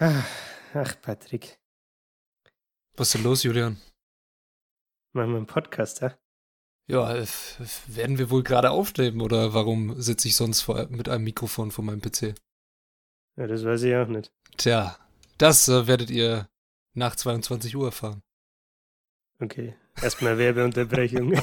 Ach, Patrick. Was ist denn los, Julian? Machen wir einen Podcast, ja? Ja, äh, werden wir wohl gerade aufnehmen oder warum sitze ich sonst vor, mit einem Mikrofon vor meinem PC? Ja, das weiß ich auch nicht. Tja, das äh, werdet ihr nach 22 Uhr erfahren. Okay, erstmal Werbeunterbrechung.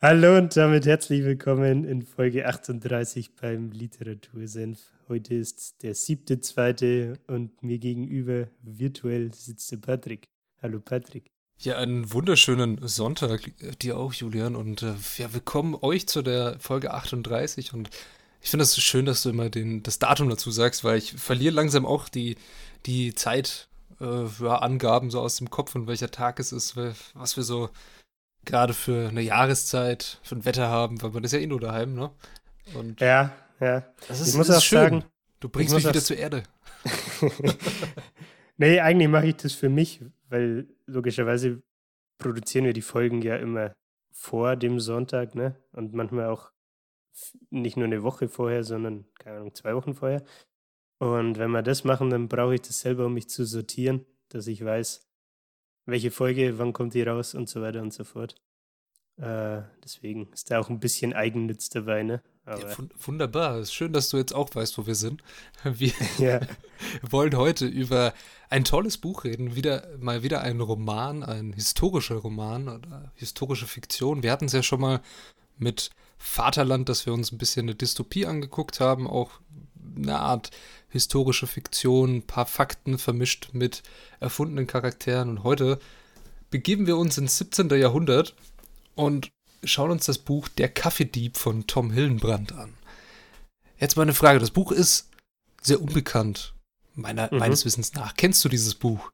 Hallo und damit herzlich willkommen in Folge 38 beim Literatursenf. Heute ist der siebte, zweite und mir gegenüber virtuell sitzt der Patrick. Hallo Patrick. Ja, einen wunderschönen Sonntag dir auch, Julian. Und äh, ja, willkommen euch zu der Folge 38. Und ich finde es so schön, dass du immer den, das Datum dazu sagst, weil ich verliere langsam auch die, die Zeit, äh, ja, Angaben so aus dem Kopf und welcher Tag es ist, was wir so gerade für eine Jahreszeit, für ein Wetter haben, weil man ist ja eh nur daheim, ne? Und ja, ja. Das ist, ich muss das auch schön. sagen, du bringst mich wieder zur Erde. nee, eigentlich mache ich das für mich, weil logischerweise produzieren wir die Folgen ja immer vor dem Sonntag, ne? Und manchmal auch nicht nur eine Woche vorher, sondern, keine Ahnung, zwei Wochen vorher. Und wenn wir das machen, dann brauche ich das selber, um mich zu sortieren, dass ich weiß, welche Folge, wann kommt die raus und so weiter und so fort. Äh, deswegen ist da auch ein bisschen Eigennütz dabei, ne? Ja, wunderbar. Es ist schön, dass du jetzt auch weißt, wo wir sind. Wir ja. wollen heute über ein tolles Buch reden. Wieder, mal wieder ein Roman, ein historischer Roman oder historische Fiktion. Wir hatten es ja schon mal mit Vaterland, dass wir uns ein bisschen eine Dystopie angeguckt haben, auch eine Art historische Fiktion, ein paar Fakten vermischt mit erfundenen Charakteren. Und heute begeben wir uns ins 17. Jahrhundert und schauen uns das Buch Der Kaffeedieb von Tom Hillenbrand an. Jetzt mal eine Frage. Das Buch ist sehr unbekannt, meiner, mhm. meines Wissens nach. Kennst du dieses Buch?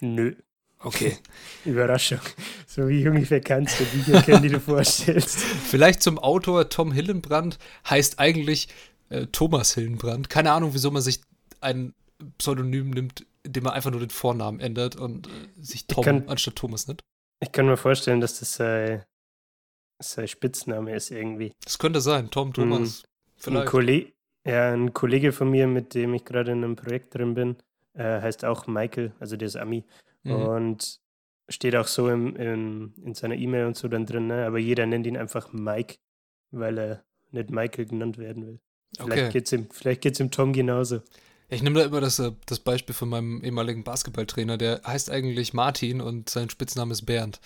Nö. Okay. Überraschung. So wie ungefähr kannst du Bücher kennen, die du vorstellst. Vielleicht zum Autor Tom Hillenbrand heißt eigentlich äh, Thomas Hillenbrand. Keine Ahnung, wieso man sich ein Pseudonym nimmt, indem man einfach nur den Vornamen ändert und äh, sich Tom kann, anstatt Thomas nennt. Ich kann mir vorstellen, dass das sei, sein Spitzname ist irgendwie. Das könnte sein, Tom Thomas. Ein, ein, Kollege, ja, ein Kollege von mir, mit dem ich gerade in einem Projekt drin bin, äh, heißt auch Michael, also der ist Ami. Mhm. Und steht auch so im, im, in seiner E-Mail und so dann drin, ne? aber jeder nennt ihn einfach Mike, weil er nicht Michael genannt werden will. Vielleicht okay. geht es ihm, vielleicht geht's ihm Tom genauso. Ich nehme da immer das, äh, das Beispiel von meinem ehemaligen Basketballtrainer, der heißt eigentlich Martin und sein Spitzname ist Bernd.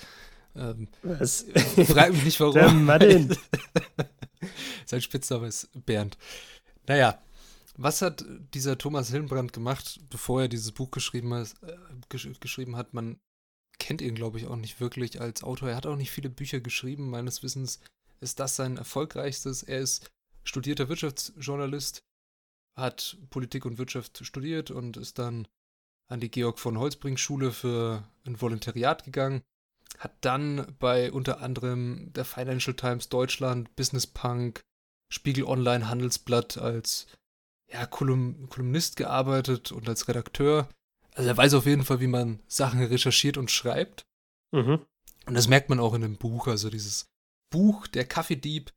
Ähm, Was? Frag mich nicht warum. Der Martin. sein Spitzname ist Bernd. Naja, was hat dieser Thomas Hillenbrand gemacht, bevor er dieses Buch geschrieben, hat, äh, gesch geschrieben hat? Man kennt ihn, glaube ich, auch nicht wirklich als Autor. Er hat auch nicht viele Bücher geschrieben. Meines Wissens ist das sein erfolgreichstes. Er ist studierter Wirtschaftsjournalist, hat Politik und Wirtschaft studiert und ist dann an die Georg von Holzbring Schule für ein Volontariat gegangen, hat dann bei unter anderem der Financial Times Deutschland, Business Punk, Spiegel Online, Handelsblatt als ja, Kolumn Kolumnist gearbeitet und als Redakteur. Also er weiß auf jeden Fall, wie man Sachen recherchiert und schreibt. Mhm. Und das merkt man auch in dem Buch. Also dieses Buch, der Kaffeedieb,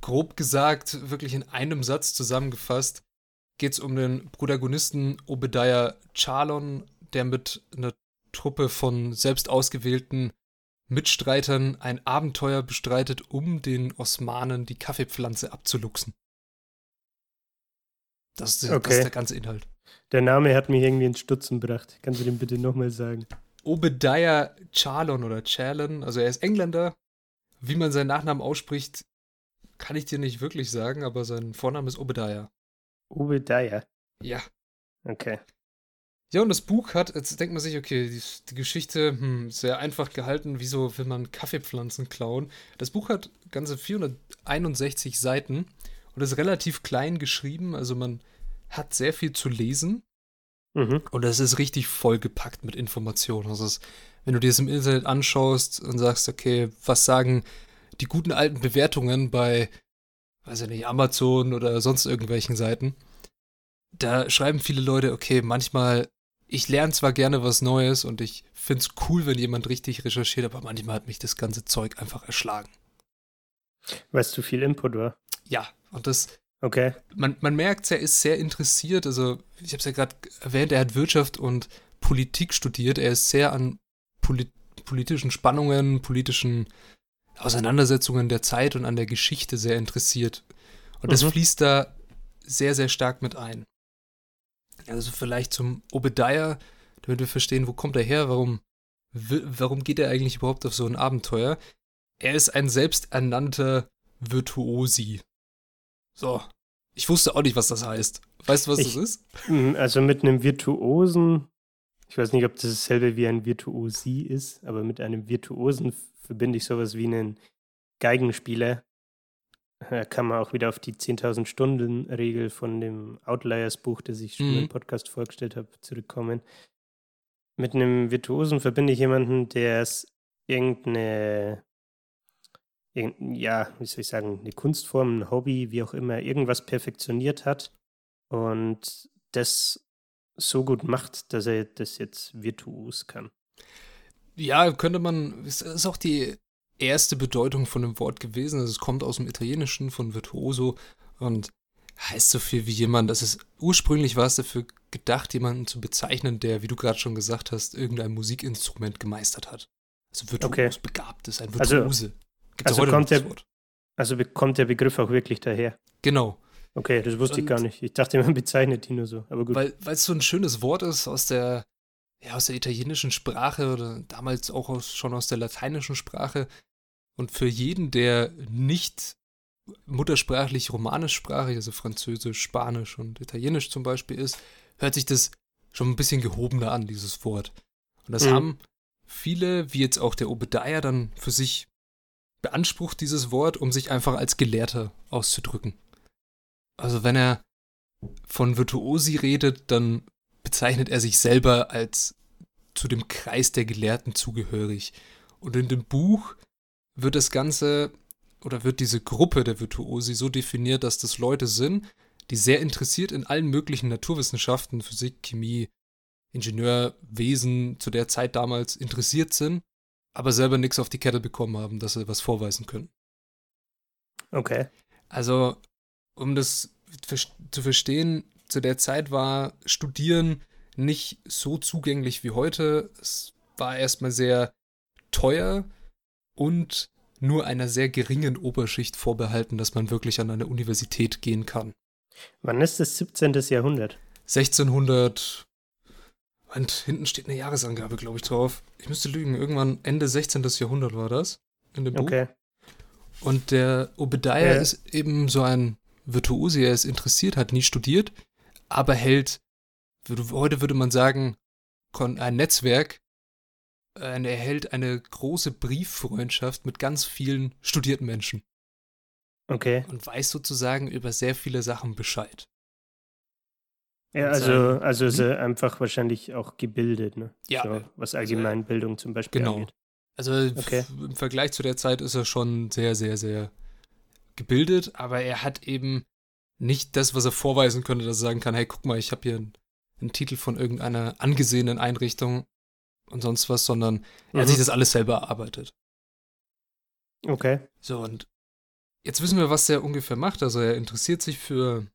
grob gesagt, wirklich in einem Satz zusammengefasst, geht es um den Protagonisten Obadiah Charlon, der mit einer Truppe von selbst ausgewählten Mitstreitern ein Abenteuer bestreitet, um den Osmanen die Kaffeepflanze abzuluxen. Das ist, okay. das ist der ganze Inhalt. Der Name hat mich irgendwie ins Stutzen gebracht. Kannst du den bitte nochmal sagen? Obadiah Charlon oder Chalon, also er ist Engländer. Wie man seinen Nachnamen ausspricht, kann ich dir nicht wirklich sagen, aber sein Vorname ist Obadiah. Obadiah? Ja. Okay. Ja, und das Buch hat, jetzt denkt man sich, okay, die, die Geschichte, hm, sehr einfach gehalten, wieso will man Kaffeepflanzen klauen? Das Buch hat ganze 461 Seiten und ist relativ klein geschrieben, also man hat sehr viel zu lesen. Mhm. Und das ist richtig vollgepackt mit Informationen. Also es, wenn du dir das im Internet anschaust und sagst, okay, was sagen die guten alten Bewertungen bei, weiß ich nicht, Amazon oder sonst irgendwelchen Seiten, da schreiben viele Leute, okay, manchmal, ich lerne zwar gerne was Neues und ich finde es cool, wenn jemand richtig recherchiert, aber manchmal hat mich das ganze Zeug einfach erschlagen. Weil es zu viel Input war. Ja, und das. Okay. Man, man merkt, er ist sehr interessiert. Also, ich habe es ja gerade erwähnt, er hat Wirtschaft und Politik studiert. Er ist sehr an Polit politischen Spannungen, politischen Auseinandersetzungen der Zeit und an der Geschichte sehr interessiert. Und das mhm. fließt da sehr, sehr stark mit ein. Also vielleicht zum Obadiah, damit wir verstehen, wo kommt er her, warum, warum geht er eigentlich überhaupt auf so ein Abenteuer? Er ist ein selbsternannter Virtuosi. So. Ich wusste auch nicht, was das heißt. Weißt du, was ich, das ist? Hm, also mit einem Virtuosen, ich weiß nicht, ob das dasselbe wie ein Virtuosi ist, aber mit einem Virtuosen verbinde ich sowas wie einen Geigenspieler. Da kann man auch wieder auf die 10.000 Stunden Regel von dem Outliers-Buch, das ich schon mhm. im Podcast vorgestellt habe, zurückkommen. Mit einem Virtuosen verbinde ich jemanden, der es irgendeine ja, wie soll ich sagen, eine Kunstform, ein Hobby, wie auch immer, irgendwas perfektioniert hat und das so gut macht, dass er das jetzt virtuos kann. Ja, könnte man, es ist auch die erste Bedeutung von dem Wort gewesen. Also es kommt aus dem Italienischen von virtuoso und heißt so viel wie jemand, das ist ursprünglich war es dafür gedacht, jemanden zu bezeichnen, der, wie du gerade schon gesagt hast, irgendein Musikinstrument gemeistert hat. Also virtuos okay. begabt ist, ein also Virtuose. Also, also, kommt der, also kommt der Begriff auch wirklich daher? Genau. Okay, das wusste Und, ich gar nicht. Ich dachte, man bezeichnet ihn nur so, aber gut. Weil es so ein schönes Wort ist aus der, ja, aus der italienischen Sprache oder damals auch aus, schon aus der lateinischen Sprache. Und für jeden, der nicht muttersprachlich romanischsprachig, also Französisch, Spanisch und Italienisch zum Beispiel ist, hört sich das schon ein bisschen gehobener an, dieses Wort. Und das mhm. haben viele, wie jetzt auch der Obadiah, dann für sich beansprucht dieses Wort, um sich einfach als Gelehrter auszudrücken. Also wenn er von Virtuosi redet, dann bezeichnet er sich selber als zu dem Kreis der Gelehrten zugehörig. Und in dem Buch wird das Ganze oder wird diese Gruppe der Virtuosi so definiert, dass das Leute sind, die sehr interessiert in allen möglichen Naturwissenschaften, Physik, Chemie, Ingenieurwesen zu der Zeit damals interessiert sind aber selber nichts auf die Kette bekommen haben, dass sie was vorweisen können. Okay. Also, um das zu verstehen, zu der Zeit war Studieren nicht so zugänglich wie heute. Es war erstmal sehr teuer und nur einer sehr geringen Oberschicht vorbehalten, dass man wirklich an eine Universität gehen kann. Wann ist das 17. Jahrhundert? 1600 und hinten steht eine Jahresangabe, glaube ich, drauf. Ich müsste lügen, irgendwann Ende 16. Jahrhundert war das in dem Buch. Okay. Und der Obadiah ja. ist eben so ein Virtuose, er ist interessiert, hat nie studiert, aber hält, heute würde man sagen, ein Netzwerk, er hält eine große Brieffreundschaft mit ganz vielen studierten Menschen. Okay. Und weiß sozusagen über sehr viele Sachen Bescheid. Ja, also, also ist er einfach wahrscheinlich auch gebildet, ne? Ja. So, was Allgemeinbildung zum Beispiel genau. angeht. Also okay. im Vergleich zu der Zeit ist er schon sehr, sehr, sehr gebildet, aber er hat eben nicht das, was er vorweisen könnte, dass er sagen kann, hey, guck mal, ich habe hier einen, einen, Titel von irgendeiner angesehenen Einrichtung und sonst was, sondern mhm. er hat sich das alles selber erarbeitet. Okay. So, und jetzt wissen wir, was er ungefähr macht. Also er interessiert sich für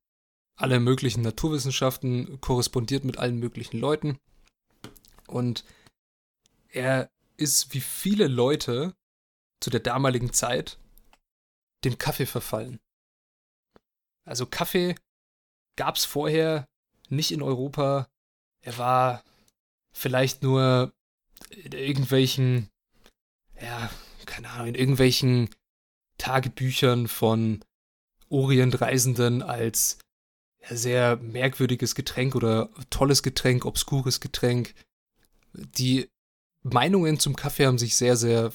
alle möglichen Naturwissenschaften, korrespondiert mit allen möglichen Leuten. Und er ist wie viele Leute zu der damaligen Zeit dem Kaffee verfallen. Also Kaffee gab es vorher nicht in Europa. Er war vielleicht nur in irgendwelchen, ja, keine Ahnung, in irgendwelchen Tagebüchern von Orientreisenden als sehr merkwürdiges Getränk oder tolles Getränk, obskures Getränk. Die Meinungen zum Kaffee haben sich sehr, sehr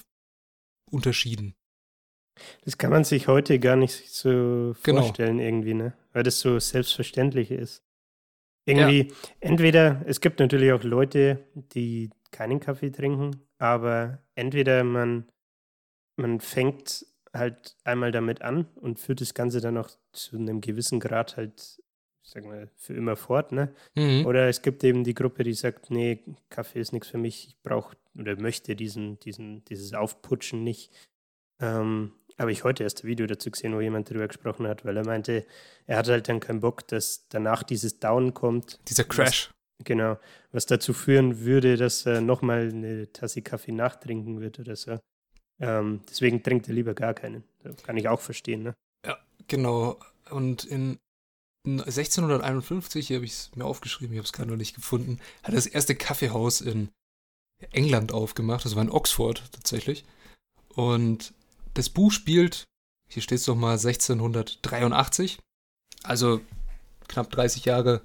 unterschieden. Das kann man sich heute gar nicht so genau. vorstellen, irgendwie, ne? Weil das so selbstverständlich ist. Irgendwie, ja. entweder, es gibt natürlich auch Leute, die keinen Kaffee trinken, aber entweder man, man fängt halt einmal damit an und führt das Ganze dann auch zu einem gewissen Grad halt, sag mal, für immer fort, ne? Mhm. Oder es gibt eben die Gruppe, die sagt, nee, Kaffee ist nichts für mich, ich brauche oder möchte diesen, diesen, dieses Aufputschen nicht. Ähm, habe ich heute erst ein Video dazu gesehen, wo jemand darüber gesprochen hat, weil er meinte, er hat halt dann keinen Bock, dass danach dieses Down kommt. Dieser Crash. Was, genau, was dazu führen würde, dass er nochmal eine Tasse Kaffee nachtrinken wird oder so. Ähm, deswegen trinkt er lieber gar keinen. Das kann ich auch verstehen, ne? Ja, genau. Und in 1651, hier habe ich es mir aufgeschrieben, ich habe es gerade noch nicht gefunden, hat er das erste Kaffeehaus in England aufgemacht, das war in Oxford tatsächlich. Und das Buch spielt, hier steht es doch mal 1683, also knapp 30 Jahre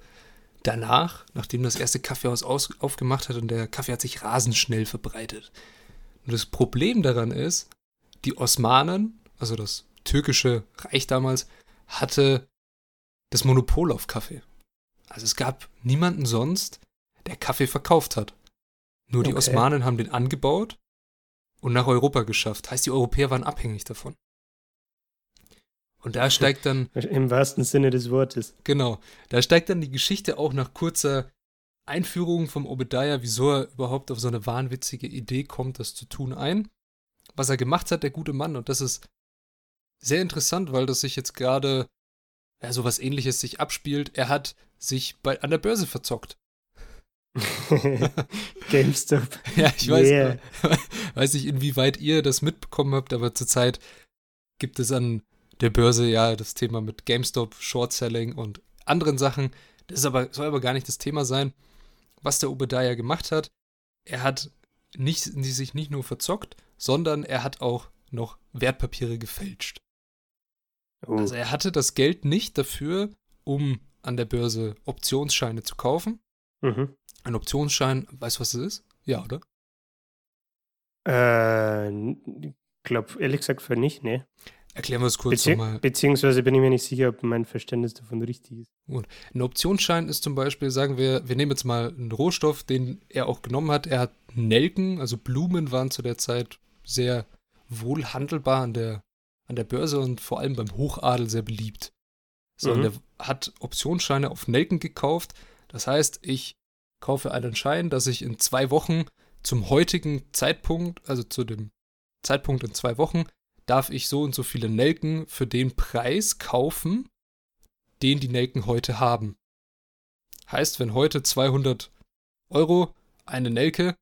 danach, nachdem das erste Kaffeehaus aus, aufgemacht hat und der Kaffee hat sich rasend schnell verbreitet. Und das Problem daran ist, die Osmanen, also das türkische Reich damals, hatte das Monopol auf Kaffee. Also es gab niemanden sonst, der Kaffee verkauft hat. Nur die okay. Osmanen haben den angebaut und nach Europa geschafft. Heißt, die Europäer waren abhängig davon. Und da steigt dann. Im wahrsten Sinne des Wortes. Genau. Da steigt dann die Geschichte auch nach kurzer Einführung vom Obadiah, wieso er überhaupt auf so eine wahnwitzige Idee kommt, das zu tun, ein. Was er gemacht hat, der gute Mann. Und das ist sehr interessant, weil das sich jetzt gerade, ja, so was ähnliches sich abspielt. Er hat sich bei, an der Börse verzockt. GameStop. ja, ich weiß, yeah. weiß nicht, inwieweit ihr das mitbekommen habt, aber zurzeit gibt es an der Börse ja das Thema mit GameStop, Short Selling und anderen Sachen. Das ist aber, soll aber gar nicht das Thema sein. Was der Obadiah gemacht hat, er hat nicht, sich nicht nur verzockt, sondern er hat auch noch Wertpapiere gefälscht. Oh. Also er hatte das Geld nicht dafür, um an der Börse Optionsscheine zu kaufen, mhm. Ein Optionsschein, weißt du, was das ist? Ja, oder? Äh, glaube ehrlich gesagt für nicht, ne. Erklären wir es kurz Bezieh nochmal. Beziehungsweise bin ich mir nicht sicher, ob mein Verständnis davon richtig ist. Gut. Ein Optionsschein ist zum Beispiel, sagen wir, wir nehmen jetzt mal einen Rohstoff, den er auch genommen hat. Er hat Nelken, also Blumen waren zu der Zeit sehr wohl handelbar an der, an der Börse und vor allem beim Hochadel sehr beliebt. So, mhm. und er hat Optionsscheine auf Nelken gekauft. Das heißt, ich kaufe einen Schein, dass ich in zwei Wochen zum heutigen Zeitpunkt, also zu dem Zeitpunkt in zwei Wochen, darf ich so und so viele Nelken für den Preis kaufen, den die Nelken heute haben. Heißt, wenn heute 200 Euro eine Nelke,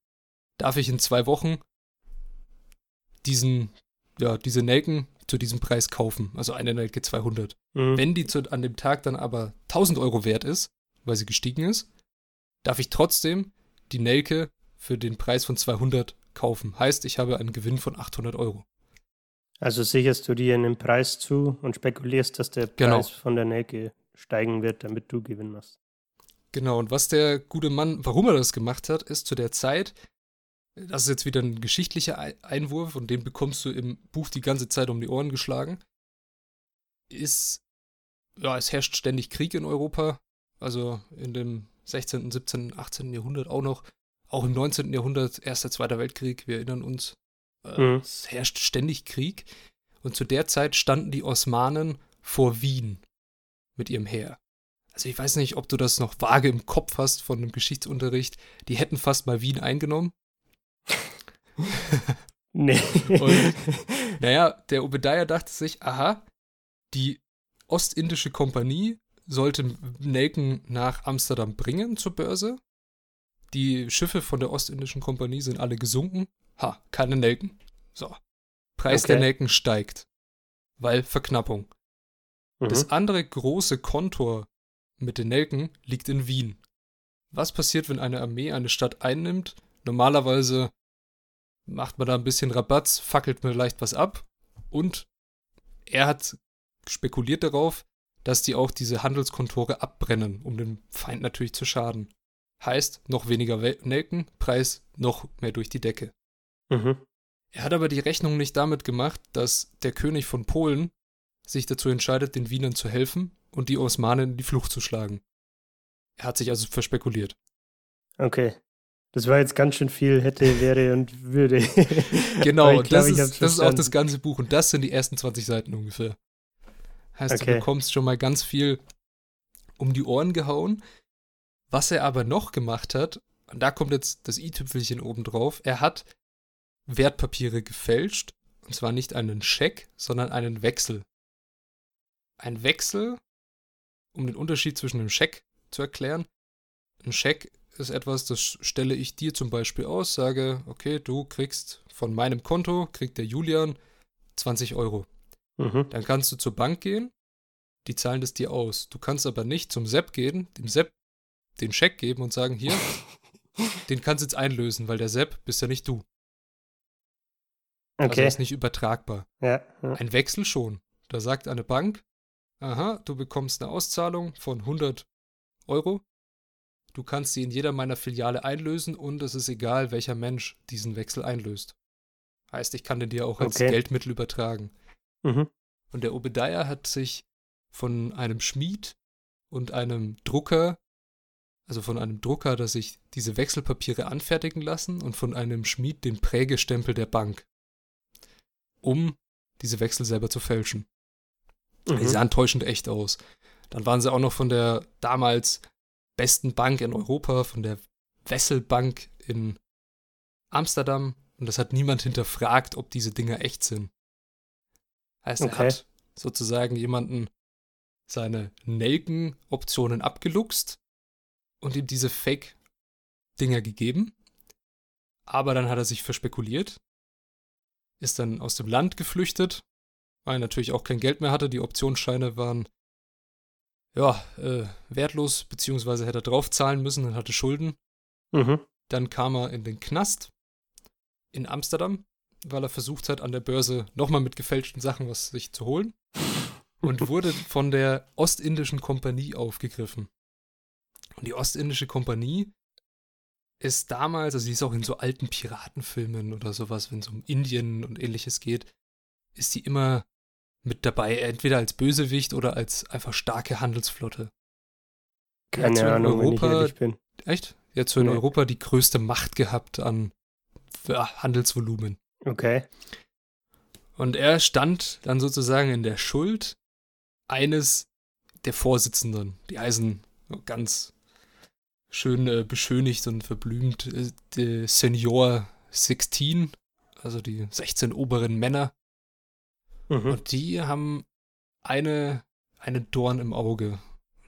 darf ich in zwei Wochen diesen, ja, diese Nelken zu diesem Preis kaufen. Also eine Nelke 200. Mhm. Wenn die zu, an dem Tag dann aber 1000 Euro wert ist, weil sie gestiegen ist, darf ich trotzdem die Nelke für den Preis von 200 kaufen. Heißt, ich habe einen Gewinn von 800 Euro. Also sicherst du dir einen Preis zu und spekulierst, dass der genau. Preis von der Nelke steigen wird, damit du Gewinn machst. Genau, und was der gute Mann, warum er das gemacht hat, ist zu der Zeit, das ist jetzt wieder ein geschichtlicher Einwurf und den bekommst du im Buch die ganze Zeit um die Ohren geschlagen, ist, ja, es herrscht ständig Krieg in Europa, also in dem 16., 17., 18. Jahrhundert auch noch. Auch im 19. Jahrhundert, Erster, Zweiter Weltkrieg, wir erinnern uns. Äh, mhm. Es herrscht ständig Krieg. Und zu der Zeit standen die Osmanen vor Wien mit ihrem Heer. Also ich weiß nicht, ob du das noch vage im Kopf hast von dem Geschichtsunterricht. Die hätten fast mal Wien eingenommen. nee. Und naja, der Obadiah dachte sich, aha, die Ostindische Kompanie sollte Nelken nach Amsterdam bringen zur Börse. Die Schiffe von der Ostindischen Kompanie sind alle gesunken. Ha, keine Nelken. So. Preis okay. der Nelken steigt. Weil Verknappung. Mhm. Das andere große Kontor mit den Nelken liegt in Wien. Was passiert, wenn eine Armee eine Stadt einnimmt? Normalerweise macht man da ein bisschen Rabatz, fackelt mir leicht was ab. Und er hat spekuliert darauf, dass die auch diese Handelskontore abbrennen, um dem Feind natürlich zu schaden. Heißt, noch weniger Nelken, Preis noch mehr durch die Decke. Mhm. Er hat aber die Rechnung nicht damit gemacht, dass der König von Polen sich dazu entscheidet, den Wienern zu helfen und die Osmanen in die Flucht zu schlagen. Er hat sich also verspekuliert. Okay. Das war jetzt ganz schön viel hätte, wäre und würde. genau, und das, ist, das ist auch das ganze Buch. Und das sind die ersten 20 Seiten ungefähr. Heißt, okay. du bekommst schon mal ganz viel um die Ohren gehauen. Was er aber noch gemacht hat, und da kommt jetzt das i-Tüpfelchen oben drauf, er hat Wertpapiere gefälscht. Und zwar nicht einen Scheck, sondern einen Wechsel. Ein Wechsel, um den Unterschied zwischen einem Scheck zu erklären. Ein Scheck ist etwas, das stelle ich dir zum Beispiel aus, sage, okay, du kriegst von meinem Konto, kriegt der Julian 20 Euro. Mhm. Dann kannst du zur Bank gehen, die zahlen das dir aus. Du kannst aber nicht zum Sepp gehen, dem Sepp den Scheck geben und sagen, hier, den kannst du jetzt einlösen, weil der Sepp bist ja nicht du. Also okay. Also ist nicht übertragbar. Ja, ja. Ein Wechsel schon. Da sagt eine Bank, aha, du bekommst eine Auszahlung von 100 Euro. Du kannst sie in jeder meiner Filiale einlösen und es ist egal, welcher Mensch diesen Wechsel einlöst. Heißt, ich kann den dir auch als okay. Geldmittel übertragen. Mhm. Und der Obadiah hat sich von einem Schmied und einem Drucker, also von einem Drucker, dass sich diese Wechselpapiere anfertigen lassen und von einem Schmied den Prägestempel der Bank, um diese Wechsel selber zu fälschen. Mhm. Die sahen täuschend echt aus. Dann waren sie auch noch von der damals besten Bank in Europa, von der Wesselbank in Amsterdam. Und das hat niemand hinterfragt, ob diese Dinger echt sind. Heißt, okay. er hat sozusagen jemanden seine Nelken-Optionen abgeluchst und ihm diese Fake-Dinger gegeben. Aber dann hat er sich verspekuliert, ist dann aus dem Land geflüchtet, weil er natürlich auch kein Geld mehr hatte. Die Optionsscheine waren ja, äh, wertlos, beziehungsweise hätte er draufzahlen müssen und hatte Schulden. Mhm. Dann kam er in den Knast in Amsterdam, weil er versucht hat, an der Börse nochmal mit gefälschten Sachen was sich zu holen. Und wurde von der Ostindischen Kompanie aufgegriffen. Und die Ostindische Kompanie ist damals, also die ist auch in so alten Piratenfilmen oder sowas, wenn es um Indien und ähnliches geht, ist die immer mit dabei, entweder als Bösewicht oder als einfach starke Handelsflotte. Keine ja, Ahnung, Europa, wenn ich ehrlich bin. Echt? Jetzt so in nee. Europa die größte Macht gehabt an ja, Handelsvolumen. Okay. Und er stand dann sozusagen in der Schuld eines der Vorsitzenden. Die heißen ganz schön äh, beschönigt und verblümt äh, Senior 16, also die 16 oberen Männer. Mhm. Und die haben eine, eine Dorn im Auge.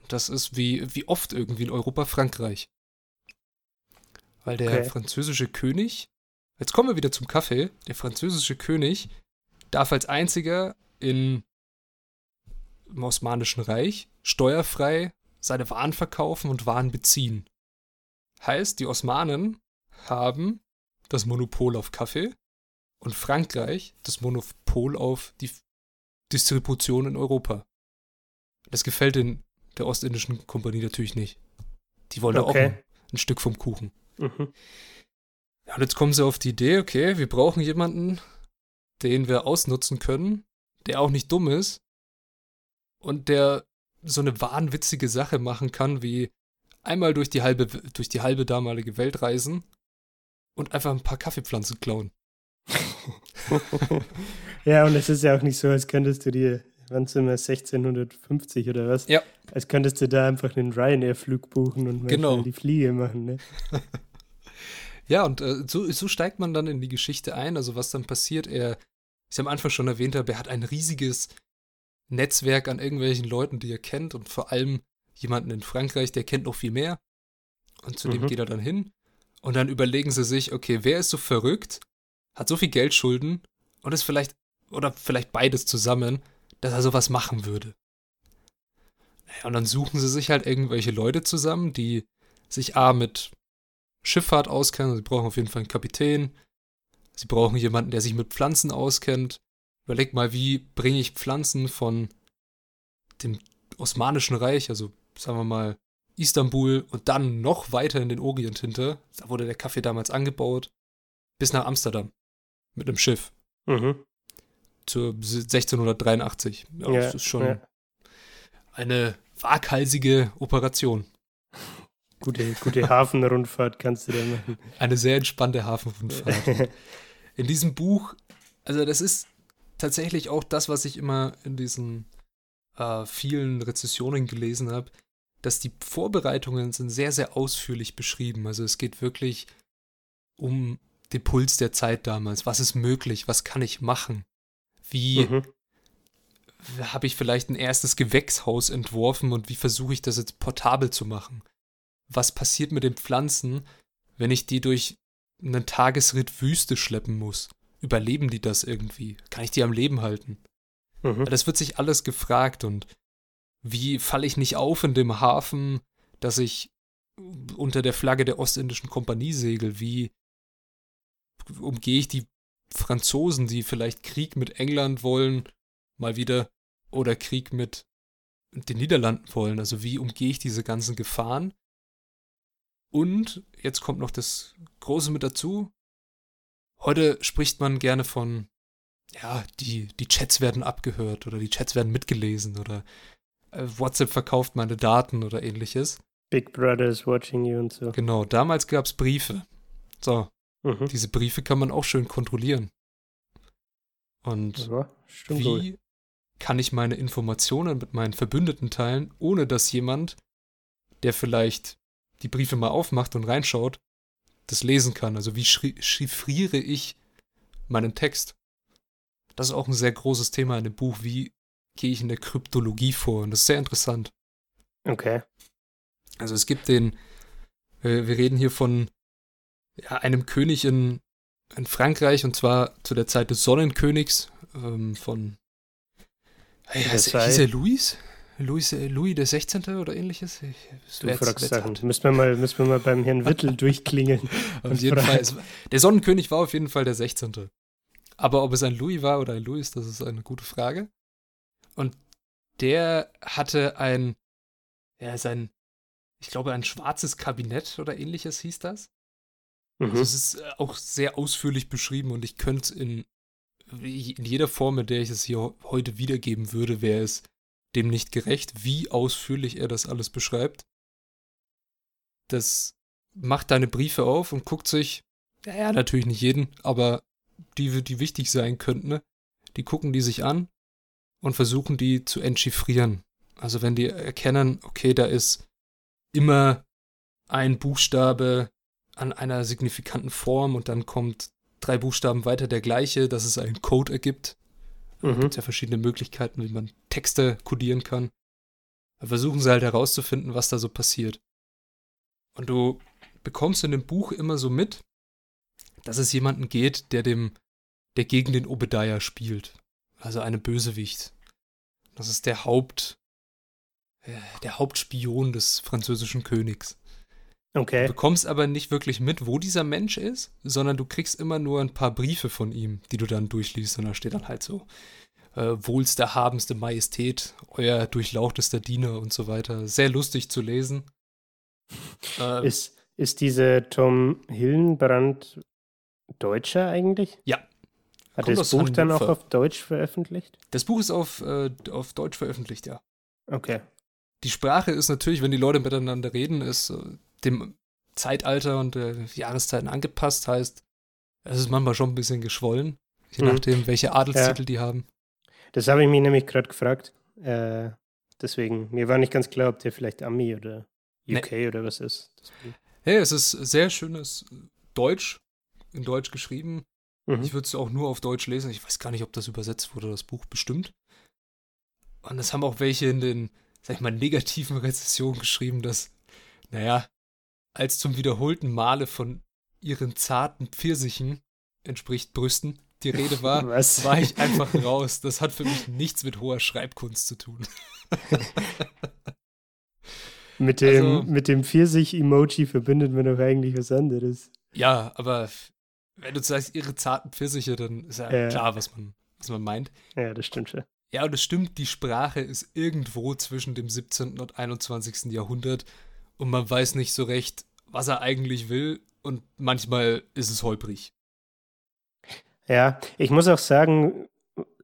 Das ist wie, wie oft irgendwie in Europa Frankreich. Weil der okay. französische König, jetzt kommen wir wieder zum Kaffee, der französische König darf als einziger in, im Osmanischen Reich steuerfrei seine Waren verkaufen und Waren beziehen. Heißt, die Osmanen haben das Monopol auf Kaffee und Frankreich das Monopol auf die Distribution in Europa. Das gefällt den, der Ostindischen Kompanie natürlich nicht. Die wollen okay. auch ein, ein, Stück vom Kuchen. Mhm. Ja, und jetzt kommen sie auf die Idee, okay, wir brauchen jemanden, den wir ausnutzen können, der auch nicht dumm ist und der so eine wahnwitzige Sache machen kann, wie einmal durch die halbe, durch die halbe damalige Welt reisen und einfach ein paar Kaffeepflanzen klauen. ja, und es ist ja auch nicht so, als könntest du dir, wann sind wir, 1650 oder was? Ja. Als könntest du da einfach einen Ryanair-Flug buchen und genau. die Fliege machen, ne? ja, und äh, so, so steigt man dann in die Geschichte ein. Also, was dann passiert, er, ich am Anfang schon erwähnt habe, er hat ein riesiges Netzwerk an irgendwelchen Leuten, die er kennt und vor allem jemanden in Frankreich, der kennt noch viel mehr. Und zu mhm. dem geht er dann hin. Und dann überlegen sie sich, okay, wer ist so verrückt, hat so viel Geldschulden und ist vielleicht, oder vielleicht beides zusammen, dass er sowas machen würde. Naja, und dann suchen sie sich halt irgendwelche Leute zusammen, die sich A mit Schifffahrt auskennen. Sie brauchen auf jeden Fall einen Kapitän. Sie brauchen jemanden, der sich mit Pflanzen auskennt. Überleg mal, wie bringe ich Pflanzen von dem Osmanischen Reich, also sagen wir mal Istanbul und dann noch weiter in den Orient hinter, da wurde der Kaffee damals angebaut, bis nach Amsterdam mit einem Schiff. Mhm. Zu 1683. Ja, ja, das ist schon ja. eine waghalsige Operation. Gute, gute Hafenrundfahrt kannst du da machen. Eine sehr entspannte Hafenrundfahrt. in diesem Buch, also das ist tatsächlich auch das, was ich immer in diesen äh, vielen Rezessionen gelesen habe, dass die Vorbereitungen sind sehr, sehr ausführlich beschrieben. Also es geht wirklich um den Puls der Zeit damals. Was ist möglich? Was kann ich machen? Wie mhm. habe ich vielleicht ein erstes Gewächshaus entworfen und wie versuche ich das jetzt portabel zu machen? Was passiert mit den Pflanzen, wenn ich die durch einen Tagesritt Wüste schleppen muss? Überleben die das irgendwie? Kann ich die am Leben halten? Mhm. Das wird sich alles gefragt und wie falle ich nicht auf in dem Hafen, dass ich unter der Flagge der Ostindischen Kompanie segel? Wie umgehe ich die Franzosen, die vielleicht Krieg mit England wollen, mal wieder, oder Krieg mit den Niederlanden wollen? Also wie umgehe ich diese ganzen Gefahren? Und jetzt kommt noch das Große mit dazu. Heute spricht man gerne von, ja, die, die Chats werden abgehört oder die Chats werden mitgelesen oder äh, WhatsApp verkauft meine Daten oder ähnliches. Big Brother is watching you und so. Genau, damals gab es Briefe. So, mhm. diese Briefe kann man auch schön kontrollieren. Und ja, wie wohl. kann ich meine Informationen mit meinen Verbündeten teilen, ohne dass jemand, der vielleicht die Briefe mal aufmacht und reinschaut, das lesen kann? Also wie chiffriere ich meinen Text? Das ist auch ein sehr großes Thema in dem Buch. Wie gehe ich in der Kryptologie vor? Und das ist sehr interessant. Okay. Also es gibt den, äh, wir reden hier von ja, einem König in, in Frankreich und zwar zu der Zeit des Sonnenkönigs ähm, von, hey, heißt, hieß er Louis? Louis, äh, Louis der 16. oder ähnliches? Ich, du fragst Sachen. Müssen wir, mal, müssen wir mal beim Herrn Wittel durchklingeln. auf jeden Fall. der Sonnenkönig war auf jeden Fall der 16. Aber ob es ein Louis war oder ein Louis, das ist eine gute Frage. Und der hatte ein, ja, sein, ich glaube, ein schwarzes Kabinett oder ähnliches hieß das. Mhm. Also es ist äh, auch sehr ausführlich beschrieben und ich könnte in, in jeder Form, in der ich es hier heute wiedergeben würde, wäre es dem nicht gerecht, wie ausführlich er das alles beschreibt. Das macht deine Briefe auf und guckt sich, ja, natürlich nicht jeden, aber die, die wichtig sein könnten, ne? die gucken die sich an und versuchen die zu entchiffrieren. Also wenn die erkennen, okay, da ist immer ein Buchstabe an einer signifikanten Form und dann kommt drei Buchstaben weiter der gleiche, dass es einen Code ergibt. Mhm. Es gibt ja verschiedene Möglichkeiten, wie man Texte codieren kann. Da versuchen sie halt herauszufinden, was da so passiert. Und du bekommst in dem Buch immer so mit, dass es jemanden geht, der dem, der gegen den Obadiah spielt. Also eine Bösewicht. Das ist der Haupt, äh, der Hauptspion des französischen Königs. Okay. Du bekommst aber nicht wirklich mit, wo dieser Mensch ist, sondern du kriegst immer nur ein paar Briefe von ihm, die du dann durchliest und da steht dann halt so, äh, wohlste, habenste Majestät, euer durchlauchtester Diener und so weiter. Sehr lustig zu lesen. Äh, ist, ist diese Tom Hillenbrand Deutscher eigentlich? Ja. Hat Kommt das Buch dann auch auf Deutsch veröffentlicht? Das Buch ist auf, äh, auf Deutsch veröffentlicht, ja. Okay. Die Sprache ist natürlich, wenn die Leute miteinander reden, ist äh, dem Zeitalter und äh, Jahreszeiten angepasst. Heißt, es ist manchmal schon ein bisschen geschwollen, je mhm. nachdem, welche Adelstitel ja. die haben. Das habe ich mich nämlich gerade gefragt. Äh, deswegen, mir war nicht ganz klar, ob der vielleicht Ami oder UK nee. oder was ist. Hey, es ist sehr schönes Deutsch, in Deutsch geschrieben. Mhm. Ich würde es auch nur auf Deutsch lesen. Ich weiß gar nicht, ob das übersetzt wurde, das Buch bestimmt. Und es haben auch welche in den, sag ich mal, negativen Rezessionen geschrieben, dass, naja, als zum wiederholten Male von ihren zarten Pfirsichen, entspricht Brüsten, die Rede war, Was? war ich einfach raus. Das hat für mich nichts mit hoher Schreibkunst zu tun. mit dem, also, mit dem Pfirsich-Emoji verbindet man doch eigentlich was anderes. Ja, aber wenn du sagst, ihre zarten Pfirsiche, dann ist ja, ja, klar, was man, was man meint. Ja, das stimmt schon. Ja, und es stimmt, die Sprache ist irgendwo zwischen dem 17. und 21. Jahrhundert und man weiß nicht so recht, was er eigentlich will und manchmal ist es holprig. Ja, ich muss auch sagen,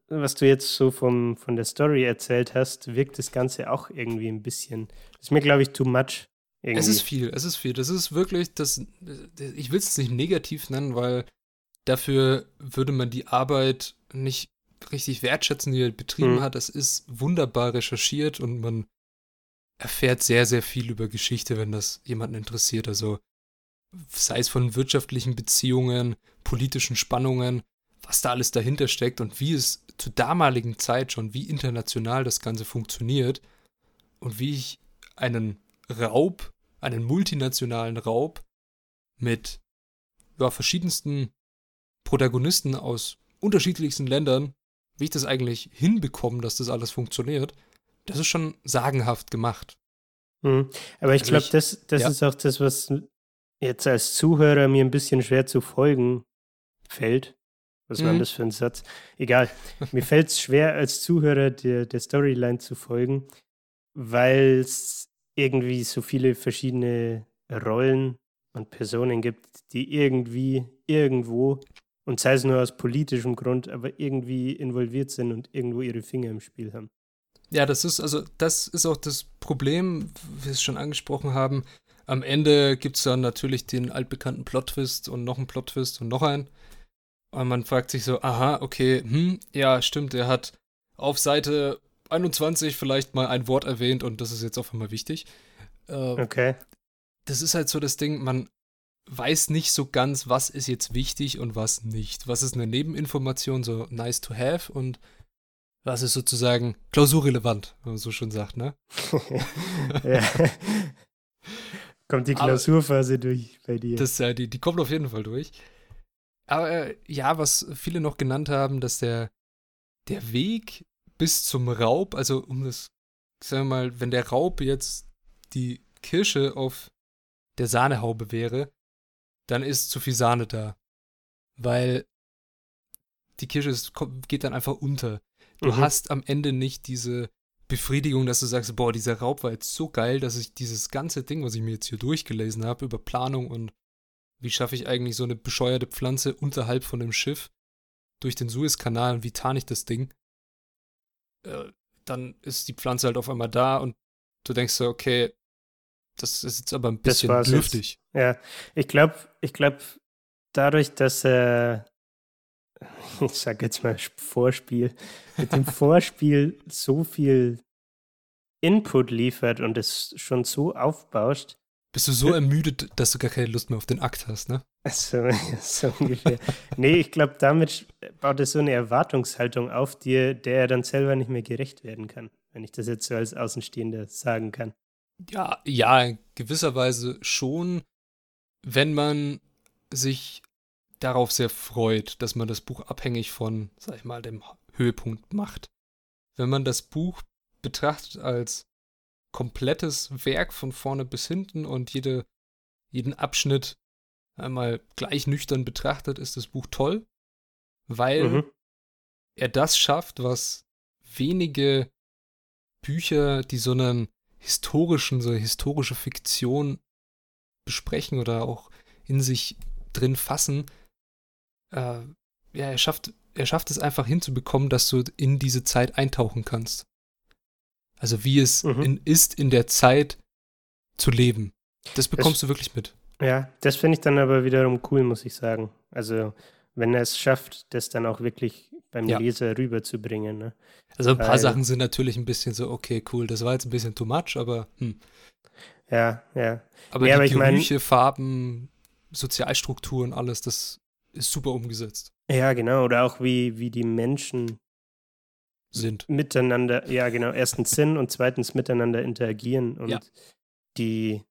was du jetzt so vom, von der Story erzählt hast, wirkt das Ganze auch irgendwie ein bisschen. Das ist mir, glaube ich, too much. Irgendwie. Es ist viel, es ist viel. Das ist wirklich, das, ich will es nicht negativ nennen, weil dafür würde man die Arbeit nicht richtig wertschätzen, die er betrieben Mhm. hat. Es ist wunderbar recherchiert und man erfährt sehr, sehr viel über Geschichte, wenn das jemanden interessiert. Also sei es von wirtschaftlichen Beziehungen, politischen Spannungen, was da alles dahinter steckt und wie es zur damaligen Zeit schon, wie international das Ganze funktioniert und wie ich einen Raub, einen multinationalen Raub mit ja, verschiedensten Protagonisten aus unterschiedlichsten Ländern, wie ich das eigentlich hinbekomme, dass das alles funktioniert, das ist schon sagenhaft gemacht. Mhm. Aber ich Also glaube, das, das ja. ist auch das, was jetzt als Zuhörer mir ein bisschen schwer zu folgen fällt. Was war denn Mhm. das für ein Satz? Egal. Mir fällt es schwer, als Zuhörer der, der Storyline zu folgen, weil es irgendwie so viele verschiedene Rollen und Personen gibt, die irgendwie irgendwo, und sei es nur aus politischem Grund, aber irgendwie involviert sind und irgendwo ihre Finger im Spiel haben. Ja, das ist also, das ist auch das Problem, wie wir es schon angesprochen haben. Am Ende gibt es dann natürlich den altbekannten Plot-Twist und noch einen Plot-Twist und noch einen. Und man fragt sich so, aha, okay, hm, ja, stimmt, er hat auf Seite 21 vielleicht mal ein Wort erwähnt und das ist jetzt auf einmal wichtig. Äh, Okay. das ist halt so das Ding, man weiß nicht so ganz, was ist jetzt wichtig und was nicht. Was ist eine Nebeninformation, so nice to have und was ist sozusagen klausurrelevant, wenn man so schon sagt, ne? ja. Kommt die Aber- Klausurphase durch bei dir? Das, äh, die, die kommt auf jeden Fall durch. Aber äh, ja, was viele noch genannt haben, dass der, der Weg bis zum Raub, also um das, sagen wir mal, wenn der Raub jetzt die Kirsche auf der Sahnehaube wäre, dann ist zu viel Sahne da. Weil die Kirsche ist, geht dann einfach unter. Du Mhm. hast am Ende nicht diese Befriedigung, dass du sagst, boah, dieser Raub war jetzt so geil, dass ich dieses ganze Ding, was ich mir jetzt hier durchgelesen habe, über Planung und wie schaffe ich eigentlich so eine bescheuerte Pflanze unterhalb von einem Schiff durch den Suezkanal und wie tarn ich das Ding, äh, dann ist die Pflanze halt auf einmal da und du denkst so, okay, das ist jetzt aber ein bisschen jetzt. dürftig. Ja, ich glaube, ich glaube, dadurch, dass er, ich sag jetzt mal Vorspiel, mit dem Vorspiel so viel Input liefert und es schon so aufbauscht, Bist du so ermüdet, dass du gar keine Lust mehr auf den Akt hast, ne? so, so ungefähr. nee, ich glaube, damit baut er so eine Erwartungshaltung auf, die, der er dann selber nicht mehr gerecht werden kann, wenn ich das jetzt so als Außenstehender sagen kann. Ja, ja, in gewisser Weise schon, wenn man sich darauf sehr freut, dass man das Buch abhängig von, sag ich mal, dem Höhepunkt macht. Wenn man das Buch betrachtet als komplettes Werk von vorne bis hinten und jede, jeden Abschnitt einmal gleich nüchtern betrachtet, ist das Buch toll, weil Mhm. er das schafft, was wenige Bücher, die so einen historischen, so eine historische Fiktion besprechen oder auch in sich drin fassen, äh, ja, er schafft, er schafft es einfach hinzubekommen, dass du in diese Zeit eintauchen kannst. Also wie es Mhm. in, ist, in der Zeit zu leben. Das bekommst du wirklich mit. Ja, das finde ich dann aber wiederum cool, muss ich sagen. Also, wenn er es schafft, das dann auch wirklich beim Ja. Leser rüberzubringen. Ne? Also ein paar Weil- Sachen sind natürlich ein bisschen so, okay, cool, das war jetzt ein bisschen too much, aber hm. Ja, ja. Aber Ja, die aber ich mein- Gerüche, Farben, Sozialstrukturen, alles, das ist super umgesetzt. Ja, genau. Oder auch wie, wie die Menschen Sind. miteinander, ja, genau, erstens sind und zweitens miteinander interagieren und Ja. die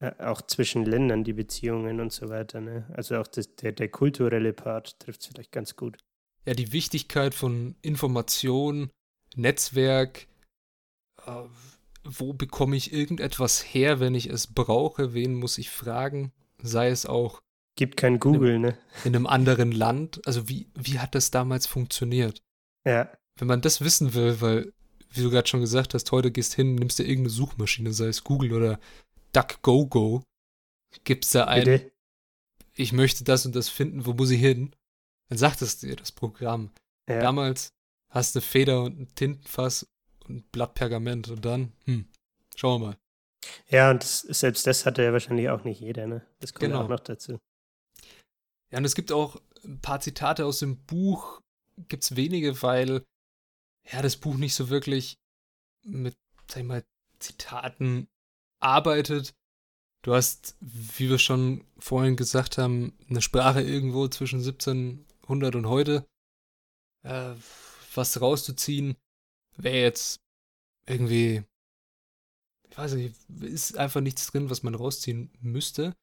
äh, auch zwischen Ländern die Beziehungen und so weiter. Ne? Also auch das, der, der kulturelle Part trifft es vielleicht ganz gut. Ja, die Wichtigkeit von Information, Netzwerk, äh, wo bekomme ich irgendetwas her, wenn ich es brauche, wen muss ich fragen, sei es auch Gibt kein Google, ne? in einem anderen Land. Also wie, wie hat das damals funktioniert? Ja, Wenn man das wissen will, weil, wie du gerade schon gesagt hast, heute gehst hin, nimmst dir irgendeine Suchmaschine, sei es Google oder DuckGoGo, gibst da ein, bitte. ich möchte das und das finden, wo muss ich hin? Dann sagt es dir das Programm. Ja. Damals hast du Feder und ein Tintenfass und ein Blatt Pergament und dann, hm, schauen wir mal. Ja, und das, selbst das hatte ja wahrscheinlich auch nicht jeder, ne? Das kommt genau. auch noch dazu. Ja, und es gibt auch ein paar Zitate aus dem Buch, gibt es wenige, weil ja, das Buch nicht so wirklich mit, sag ich mal, Zitaten arbeitet. Du hast, wie wir schon vorhin gesagt haben, eine Sprache irgendwo zwischen 1700 und heute. Äh, was rauszuziehen, wäre jetzt irgendwie, ich weiß nicht, ist einfach nichts drin, was man rausziehen müsste.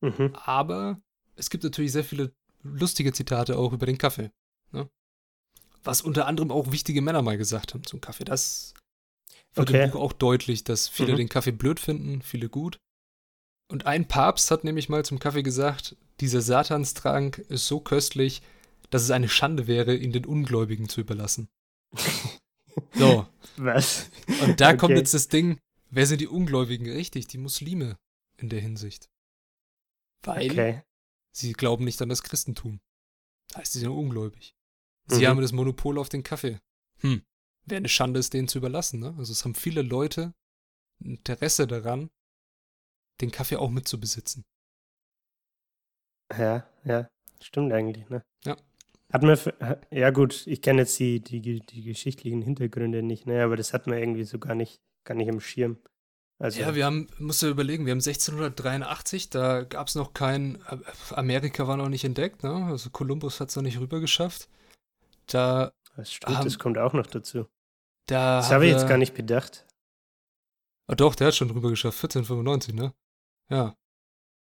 Mhm. Aber es gibt natürlich sehr viele lustige Zitate auch über den Kaffee. Ne? Was unter anderem auch wichtige Männer mal gesagt haben zum Kaffee. Das wird okay. im Buch auch deutlich, dass viele mhm. den Kaffee blöd finden, viele gut. Und ein Papst hat nämlich mal zum Kaffee gesagt, dieser Satanstrank ist so köstlich, dass es eine Schande wäre, ihn den Ungläubigen zu überlassen. so. Was? Und da okay. kommt jetzt das Ding, wer sind die Ungläubigen? Richtig, die Muslime in der Hinsicht. Weil okay. Sie glauben nicht an das Christentum. Heißt, sie sind ungläubig. Sie mhm. haben das Monopol auf den Kaffee. Hm. Wäre eine Schande, es denen zu überlassen, ne? Also es haben viele Leute Interesse daran, den Kaffee auch mitzubesitzen. Ja, ja, stimmt eigentlich, ne? Ja. Hat man, ja gut, ich kenne jetzt die, die, die geschichtlichen Hintergründe nicht, ne, aber das hat man irgendwie so gar nicht, gar nicht im Schirm. Also, ja, wir haben, musst du überlegen, wir haben 1683, da gab es noch kein, Amerika war noch nicht entdeckt, ne? Also Kolumbus hat es noch nicht rüber geschafft. Da. Das stimmt, haben, das kommt auch noch dazu. Da das habe ich jetzt gar nicht bedacht. Ah, doch, der hat schon rüber geschafft, 1495, ne? Ja.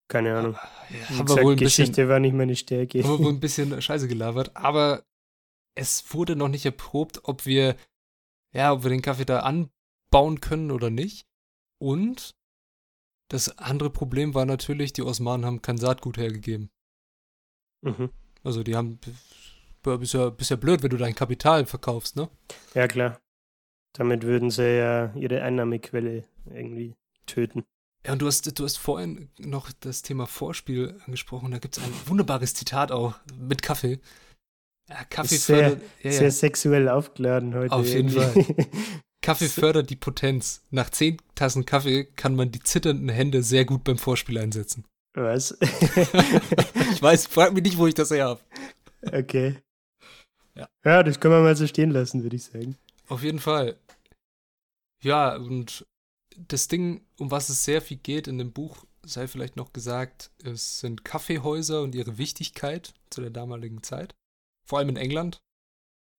Keine Ahnung. Ja, haben wir wohl ein Geschichte bisschen, war nicht meine Stärke. Haben wir wohl ein bisschen Scheiße gelabert, aber es wurde noch nicht erprobt, ob wir, ja, ob wir den Kaffee da anbauen können oder nicht. Und das andere Problem war natürlich, die Osmanen haben kein Saatgut hergegeben. Mhm. Also die haben, bist ja, bist ja blöd, wenn du dein Kapital verkaufst, ne? Ja, klar. Damit würden sie ja ihre Einnahmequelle irgendwie töten. Ja, und du hast, du hast vorhin noch das Thema Vorspiel angesprochen. Da gibt es ein wunderbares Zitat auch mit Kaffee. Ja, Kaffee sehr, fördert. Ja, sehr ja. sexuell aufgeladen heute. Auf jeden Fall. Kaffee fördert die Potenz. Nach zehn Tassen Kaffee kann man die zitternden Hände sehr gut beim Vorspiel einsetzen. Was? ich weiß, frag mich nicht, wo ich das her habe. Okay. Ja. ja, das können wir mal so stehen lassen, würde ich sagen. Auf jeden Fall. Ja, und das Ding, um was es sehr viel geht in dem Buch, sei vielleicht noch gesagt, es sind Kaffeehäuser und ihre Wichtigkeit zu der damaligen Zeit. Vor allem in England.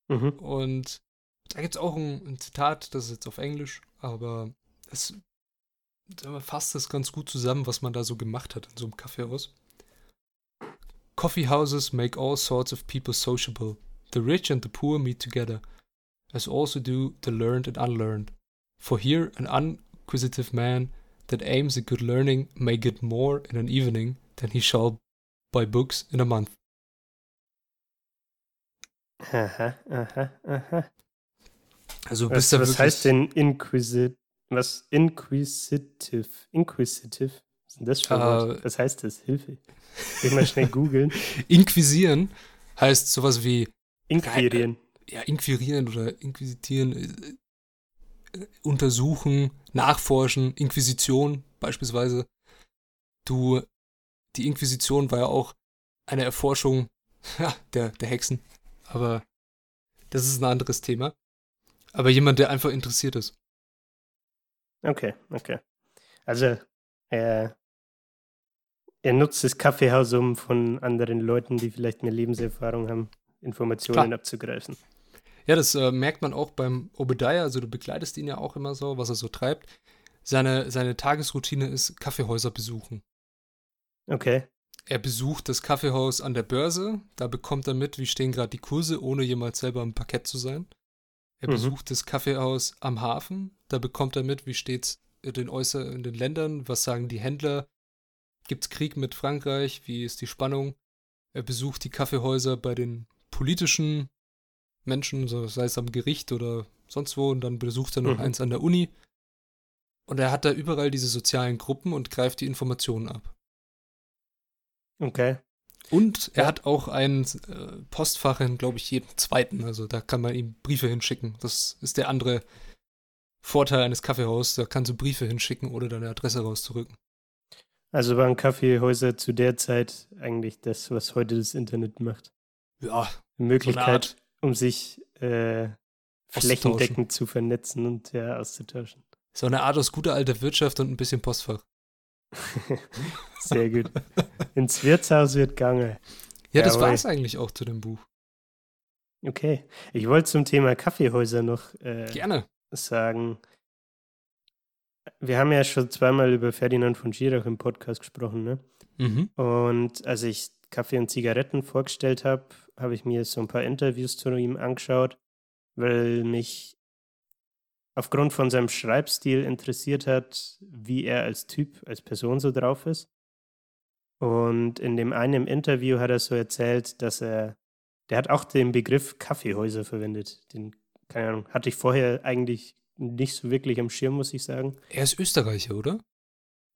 Mhm. Und da gibt es auch ein, ein, Zitat, das ist jetzt auf Englisch, aber es fasst das ganz gut zusammen, was man da so gemacht hat in so einem Kaffeehaus. Coffee houses make all sorts of people sociable. The rich and the poor meet together, as also do the learned and unlearned. For here an inquisitive man that aims at good learning may get more in an evening than he shall by books in a month. Aha, aha, aha. Also bist was, was heißt denn inquisit? Was inquisitive? Inquisitive? Was ist denn das für ein uh, Wort? Was heißt das? Hilfe. Ich mal schnell googeln. Inquisieren heißt sowas wie Inquirieren. Ja, inquirieren oder inquisitieren, äh, untersuchen, nachforschen, Inquisition beispielsweise. Du, die Inquisition war ja auch eine Erforschung der, der Hexen. Aber das ist ein anderes Thema. Aber jemand, der einfach interessiert ist. Okay, okay. Also, er, er nutzt das Kaffeehaus, um von anderen Leuten, die vielleicht mehr Lebenserfahrung haben, Informationen Klar. abzugreifen. Ja, das äh, merkt man auch beim Obadiah. Also, du begleitest ihn ja auch immer so, was er so treibt. Seine, seine Tagesroutine ist Kaffeehäuser besuchen. Okay. Er besucht das Kaffeehaus an der Börse. Da bekommt er mit, wie stehen gerade die Kurse, ohne jemals selber im Parkett zu sein. Er mhm. besucht das Kaffeehaus am Hafen. Da bekommt er mit, wie steht's in den, Äußer in den Ländern, was sagen die Händler. Gibt es Krieg mit Frankreich? Wie ist die Spannung? Er besucht die Kaffeehäuser bei den politischen Menschen, sei es am Gericht oder sonst wo, und dann besucht er noch mhm. eins an der Uni. Und er hat da überall diese sozialen Gruppen und greift die Informationen ab. Okay. Und er ja. hat auch ein äh, Postfach in, glaube ich, jedem zweiten. Also da kann man ihm Briefe hinschicken. Das ist der andere Vorteil eines Kaffeehauses, da kannst du Briefe hinschicken oder deine Adresse rauszurücken. Also waren Kaffeehäuser zu der Zeit eigentlich das, was heute das Internet macht. Ja. Eine Möglichkeit, so um sich äh, flächendeckend zu vernetzen und ja, auszutauschen. So eine Art aus guter alter Wirtschaft und ein bisschen Postfach. Sehr gut. Ins Wirtshaus wird gange. Ja, das war es eigentlich auch zu dem Buch. Okay. Ich wollte zum Thema Kaffeehäuser noch äh, Gerne. sagen. Wir haben ja schon zweimal über Ferdinand von Schirach im Podcast gesprochen, ne? Mhm. Und als ich Kaffee und Zigaretten vorgestellt habe, habe ich mir so ein paar Interviews zu ihm angeschaut, weil mich aufgrund von seinem Schreibstil interessiert hat, wie er als Typ, als Person so drauf ist. Und in dem einen Interview hat er so erzählt, dass er, der hat auch den Begriff Kaffeehäuser verwendet. Den, keine Ahnung, hatte ich vorher eigentlich nicht so wirklich am Schirm, muss ich sagen. Er ist Österreicher, oder?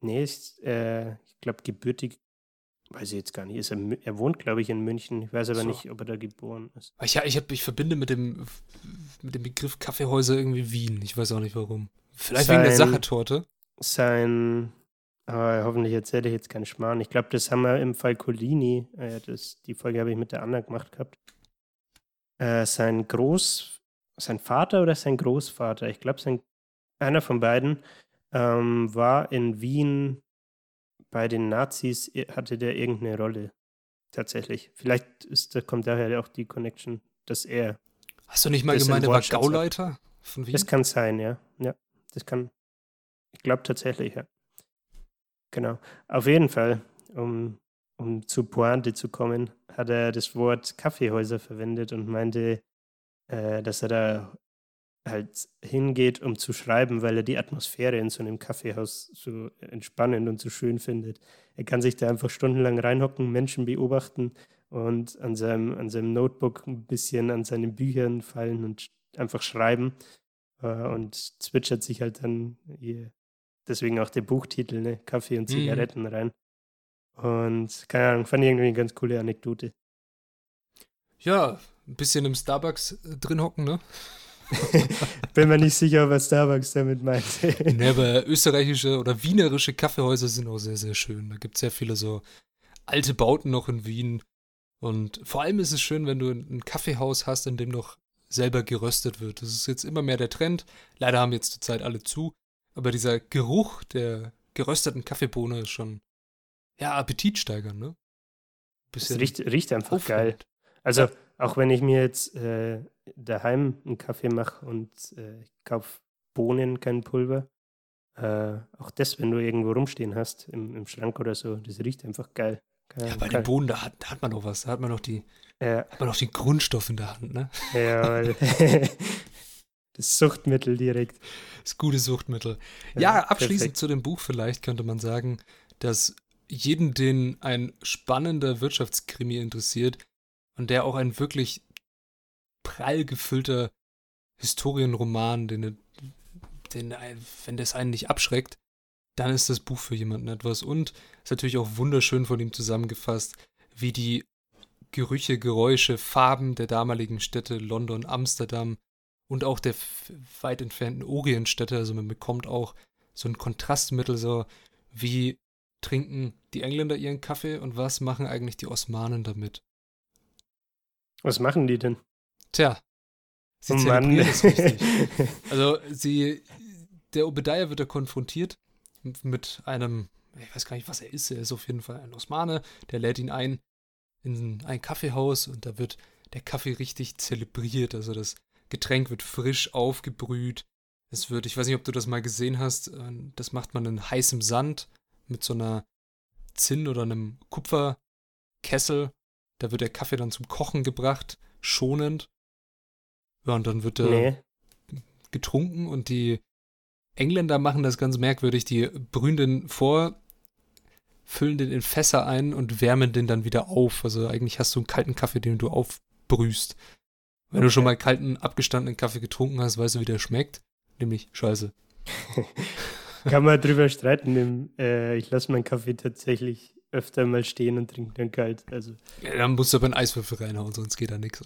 Nee, ist, äh, ich glaube, gebürtig Weiß ich jetzt gar nicht. Er, er wohnt, glaube ich, in München. Ich weiß aber so. nicht, ob er da geboren ist. Ich, ich, hab, ich verbinde mit dem, mit dem Begriff Kaffeehäuser irgendwie Wien. Ich weiß auch nicht warum. Vielleicht sein, wegen der Sachertorte. Sein, aber hoffentlich erzähle ich jetzt keinen Schmarrn. Ich glaube, das haben wir im Fall Colini, äh, das, die Folge habe ich mit der Anna gemacht gehabt. Äh, sein Groß, sein Vater oder sein Großvater, ich glaube, sein, einer von beiden, ähm, war in Wien bei den Nazis hatte der irgendeine Rolle. Tatsächlich. Vielleicht ist, da kommt daher auch die Connection, dass er. Hast du nicht mal gemeint, er war Gauleiter von Wien? Das kann sein, ja. Ja, das kann. Ich glaube tatsächlich, ja. Genau. Auf jeden Fall, um, um zu Pointe zu kommen, hat er das Wort Kaffeehäuser verwendet und meinte, äh, dass er da halt hingeht, um zu schreiben, weil er die Atmosphäre in so einem Kaffeehaus so entspannend und so schön findet. Er kann sich da einfach stundenlang reinhocken, Menschen beobachten und an seinem, an seinem Notebook ein bisschen an seinen Büchern fallen und einfach schreiben äh, und zwitschert sich halt dann hier, deswegen auch der Buchtitel, ne? Kaffee und mhm. Zigaretten mhm. rein. Und keine Ahnung, fand ich irgendwie eine ganz coole Anekdote. Ja, ein bisschen im Starbucks äh, drin hocken, ne? Bin mir nicht sicher, was Starbucks damit meint. nee, aber österreichische oder wienerische Kaffeehäuser sind auch sehr, sehr schön. Da gibt es sehr viele so alte Bauten noch in Wien. Und vor allem ist es schön, wenn du ein Kaffeehaus hast, in dem noch selber geröstet wird. Das ist jetzt immer mehr der Trend. Leider haben jetzt zurzeit alle zu. Aber dieser Geruch der gerösteten Kaffeebohne ist schon, ja, appetitsteigernd, ne? Bisschen es riecht, riecht einfach aufregend. geil. Also, auch wenn ich mir jetzt äh, daheim einen Kaffee mache und äh, ich kaufe Bohnen, kein Pulver. Äh, auch das, wenn du irgendwo rumstehen hast, im, im Schrank oder so, das riecht einfach geil. geil ja, bei geil. den Bohnen, da hat, da hat man noch was, da hat man noch die, ja. hat man noch den Grundstoff in der Hand, ne? Ja, weil das Suchtmittel direkt. Das gute Suchtmittel. Ja, ja abschließend perfekt. zu dem Buch vielleicht könnte man sagen, dass jeden, den ein spannender Wirtschaftskrimi interessiert und der auch ein wirklich prall gefüllter Historienroman, den, den, wenn das einen nicht abschreckt, dann ist das Buch für jemanden etwas. Und ist natürlich auch wunderschön von ihm zusammengefasst, wie die Gerüche, Geräusche, Farben der damaligen Städte London, Amsterdam und auch der weit entfernten Orientstädte, also man bekommt auch so ein Kontrastmittel, so wie trinken die Engländer ihren Kaffee und was machen eigentlich die Osmanen damit? Was machen die denn? Tja, sie oh zelebrieren es richtig. Also sie, der Obadiah wird da konfrontiert mit einem, ich weiß gar nicht, was er ist, er ist auf jeden Fall ein Osmane, der lädt ihn ein in ein Kaffeehaus und da wird der Kaffee richtig zelebriert, also das Getränk wird frisch aufgebrüht. Es wird, ich weiß nicht, ob du das mal gesehen hast, äh, das macht man in heißem Sand mit so einer Zinn oder einem Kupferkessel. Da wird der Kaffee dann zum Kochen gebracht, schonend. Ja, und dann wird er nee. getrunken und die Engländer machen das ganz merkwürdig. Die brühen den vor, füllen den in Fässer ein und wärmen den dann wieder auf. Also eigentlich hast du einen kalten Kaffee, den du aufbrühst. Wenn okay. du schon mal kalten, abgestandenen Kaffee getrunken hast, weißt du, wie der schmeckt. Nämlich scheiße. Kann man drüber streiten. Äh, ich lasse meinen Kaffee tatsächlich öfter mal stehen und trinke dann kalt. Also. Ja, dann musst du aber einen Eiswürfel reinhauen, sonst geht da nichts.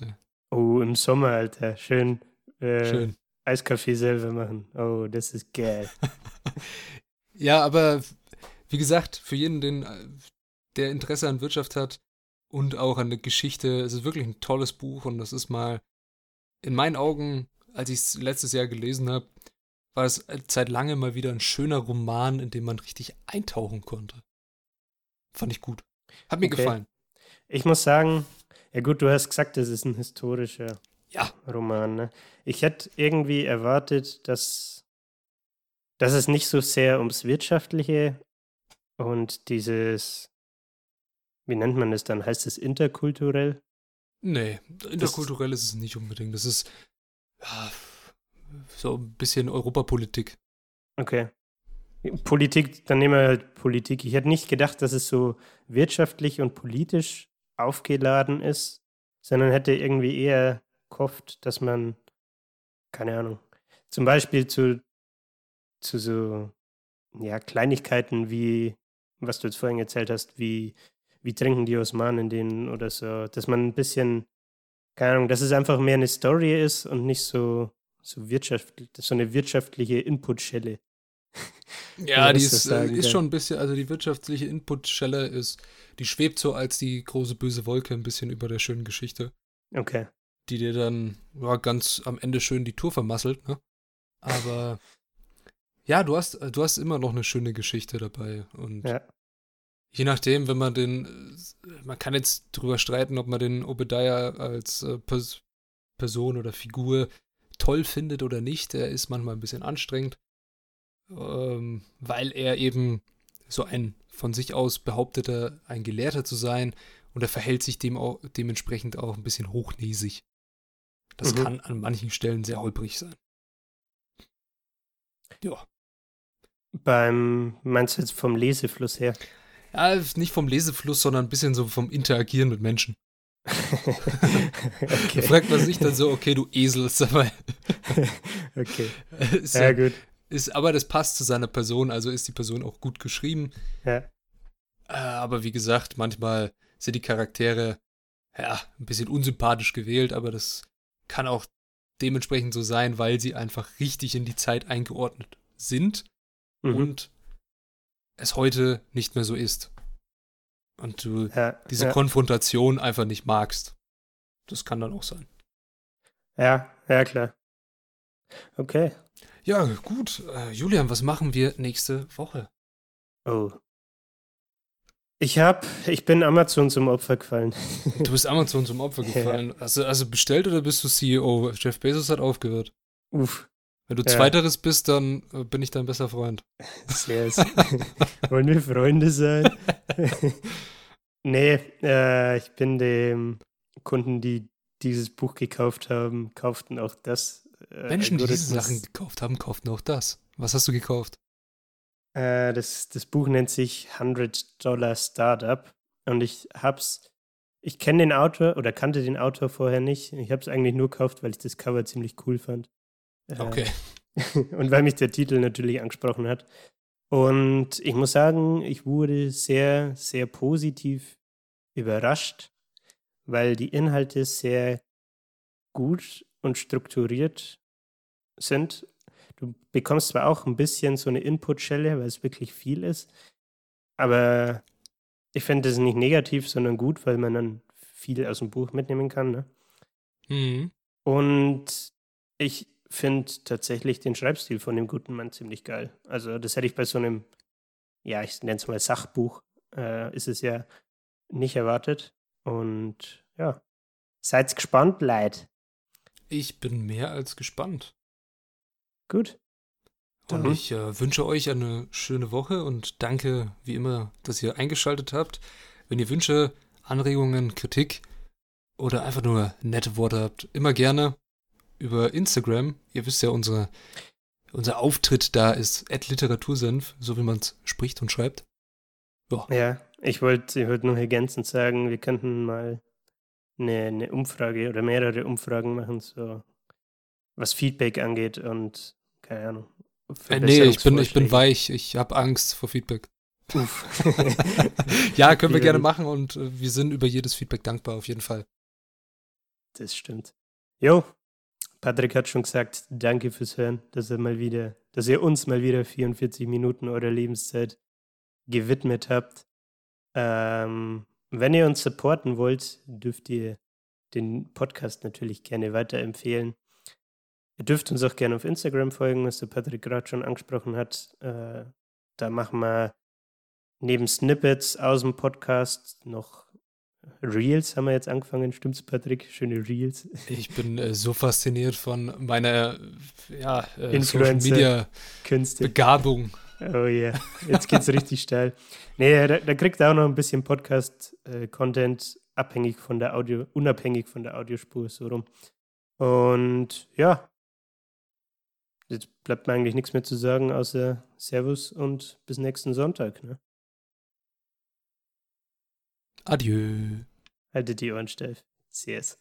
Oh, im Sommer, Alter. Schön. Äh, Schön. Eiskaffee selber machen. Oh, das ist geil. ja, aber wie gesagt, für jeden, den, der Interesse an Wirtschaft hat und auch an der Geschichte, es ist wirklich ein tolles Buch und das ist mal in meinen Augen, als ich es letztes Jahr gelesen habe, war es seit langem mal wieder ein schöner Roman, in dem man richtig eintauchen konnte. Fand ich gut. Hat mir okay. gefallen. Ich muss sagen, ja gut, du hast gesagt, das ist ein historischer ja. Roman. Ne? Ich hätte irgendwie erwartet, dass, dass es nicht so sehr ums Wirtschaftliche und dieses, wie nennt man das dann? Heißt es interkulturell? Nee, interkulturell das, ist es nicht unbedingt. Das ist ja, so ein bisschen Europapolitik. Okay. Politik, dann nehmen wir halt Politik. Ich hätte nicht gedacht, dass es so wirtschaftlich und politisch aufgeladen ist, sondern hätte irgendwie eher gehofft, dass man, keine Ahnung, zum Beispiel zu, zu so ja, Kleinigkeiten wie, was du jetzt vorhin erzählt hast, wie, wie trinken die Osmanen den oder so, dass man ein bisschen, keine Ahnung, dass es einfach mehr eine Story ist und nicht so, so wirtschaftlich, so eine wirtschaftliche Inputschelle. Ja, die ist, äh, ist schon ein bisschen, also die wirtschaftliche Inputschelle ist, die schwebt so als die große böse Wolke ein bisschen über der schönen Geschichte. Okay. Die dir dann ja, ganz am Ende schön die Tour vermasselt, ne? Aber ja, du hast, du hast immer noch eine schöne Geschichte dabei. Und ja. je nachdem, wenn man den, man kann jetzt drüber streiten, ob man den Obadiah als äh, Pers Person oder Figur toll findet oder nicht. Er ist manchmal ein bisschen anstrengend ähm, weil er eben so ein von sich aus behaupteter, ein Gelehrter zu sein und er verhält sich dem auch, dementsprechend auch ein bisschen hochnäsig. Das mhm. kann an manchen Stellen sehr holprig sein. Ja. Beim, meinst du jetzt vom Lesefluss her? Ja, nicht vom Lesefluss, sondern ein bisschen so vom Interagieren mit Menschen. okay. Da fragt man sich dann so, okay, du Esel ist dabei. okay. Ist ja, ja, gut. Ist, aber das passt zu seiner Person, also ist die Person auch gut geschrieben. Ja. Äh, aber wie gesagt, manchmal sind die Charaktere ja ein bisschen unsympathisch gewählt, aber das kann auch dementsprechend so sein, weil sie einfach richtig in die Zeit eingeordnet sind mhm. und es heute nicht mehr so ist. Und du ja, diese ja. Konfrontation einfach nicht magst. Das kann dann auch sein. Ja, ja, klar. Okay, ja, gut. Äh, Julian, was machen wir nächste Woche? Oh. Ich hab, ich bin Amazon zum Opfer gefallen. Du bist Amazon zum Opfer gefallen. Ja. Du, also bestellt oder bist du CEO? Jeff Bezos hat aufgehört. Uff. Wenn du ja. Zweiteres bist, dann äh, bin ich dein bester Freund. Sehr. Wollen wir Freunde sein? nee, äh, ich bin dem Kunden, die dieses Buch gekauft haben, kauften auch das äh, Menschen, die diese Sachen gekauft haben, kauften auch das. Was hast du gekauft? Äh, das, das Buch nennt sich 100 Dollar Startup und ich hab's, ich kenne den Autor oder kannte den Autor vorher nicht. Ich habe es eigentlich nur gekauft, weil ich das Cover ziemlich cool fand. Äh, okay. und weil mich der Titel natürlich angesprochen hat. Und ich muss sagen, ich wurde sehr, sehr positiv überrascht, weil die Inhalte sehr gut und strukturiert sind. Du bekommst zwar auch ein bisschen so eine Input-Schelle, weil es wirklich viel ist, aber ich finde das nicht negativ, sondern gut, weil man dann viel aus dem Buch mitnehmen kann. Ne? Mhm. Und ich finde tatsächlich den Schreibstil von dem guten Mann ziemlich geil. Also das hätte ich bei so einem, ja, ich nenne es mal Sachbuch, äh, ist es ja nicht erwartet. Und ja, seid gespannt, Leid. Ich bin mehr als gespannt. Gut. Und mhm. ich äh, wünsche euch eine schöne Woche und danke wie immer, dass ihr eingeschaltet habt. Wenn ihr Wünsche, Anregungen, Kritik oder einfach nur nette Worte habt, immer gerne über Instagram. Ihr wisst ja, unsere, unser Auftritt da ist Literatursenf, so wie man es spricht und schreibt. Ja, ja ich wollte ich wollt nur ergänzend sagen, wir könnten mal eine, eine Umfrage oder mehrere Umfragen machen, so was Feedback angeht und keine Ahnung. Äh, nee, ich bin, ich bin weich, ich habe Angst vor Feedback. ja, können wir gerne machen und äh, wir sind über jedes Feedback dankbar, auf jeden Fall. Das stimmt. Jo, Patrick hat schon gesagt, danke fürs Hören, dass er mal wieder, dass ihr uns mal wieder 44 Minuten eurer Lebenszeit gewidmet habt. Ähm, wenn ihr uns supporten wollt, dürft ihr den Podcast natürlich gerne weiterempfehlen. Ihr dürft uns auch gerne auf Instagram folgen, was der Patrick gerade schon angesprochen hat. Äh, da machen wir neben Snippets aus dem Podcast noch Reels haben wir jetzt angefangen, stimmt's, Patrick? Schöne Reels. Ich bin äh, so fasziniert von meiner ja, äh, Social Media Künste. Begabung. Oh ja, yeah. jetzt geht's richtig steil. Nee, da, da, kriegt er auch noch ein bisschen Podcast-Content, äh, abhängig von der Audio, unabhängig von der Audiospur, so rum. Und ja, jetzt bleibt mir eigentlich nichts mehr zu sagen, außer Servus und bis nächsten Sonntag. Ne? Adieu. Haltet die Ohren steif. Cheers.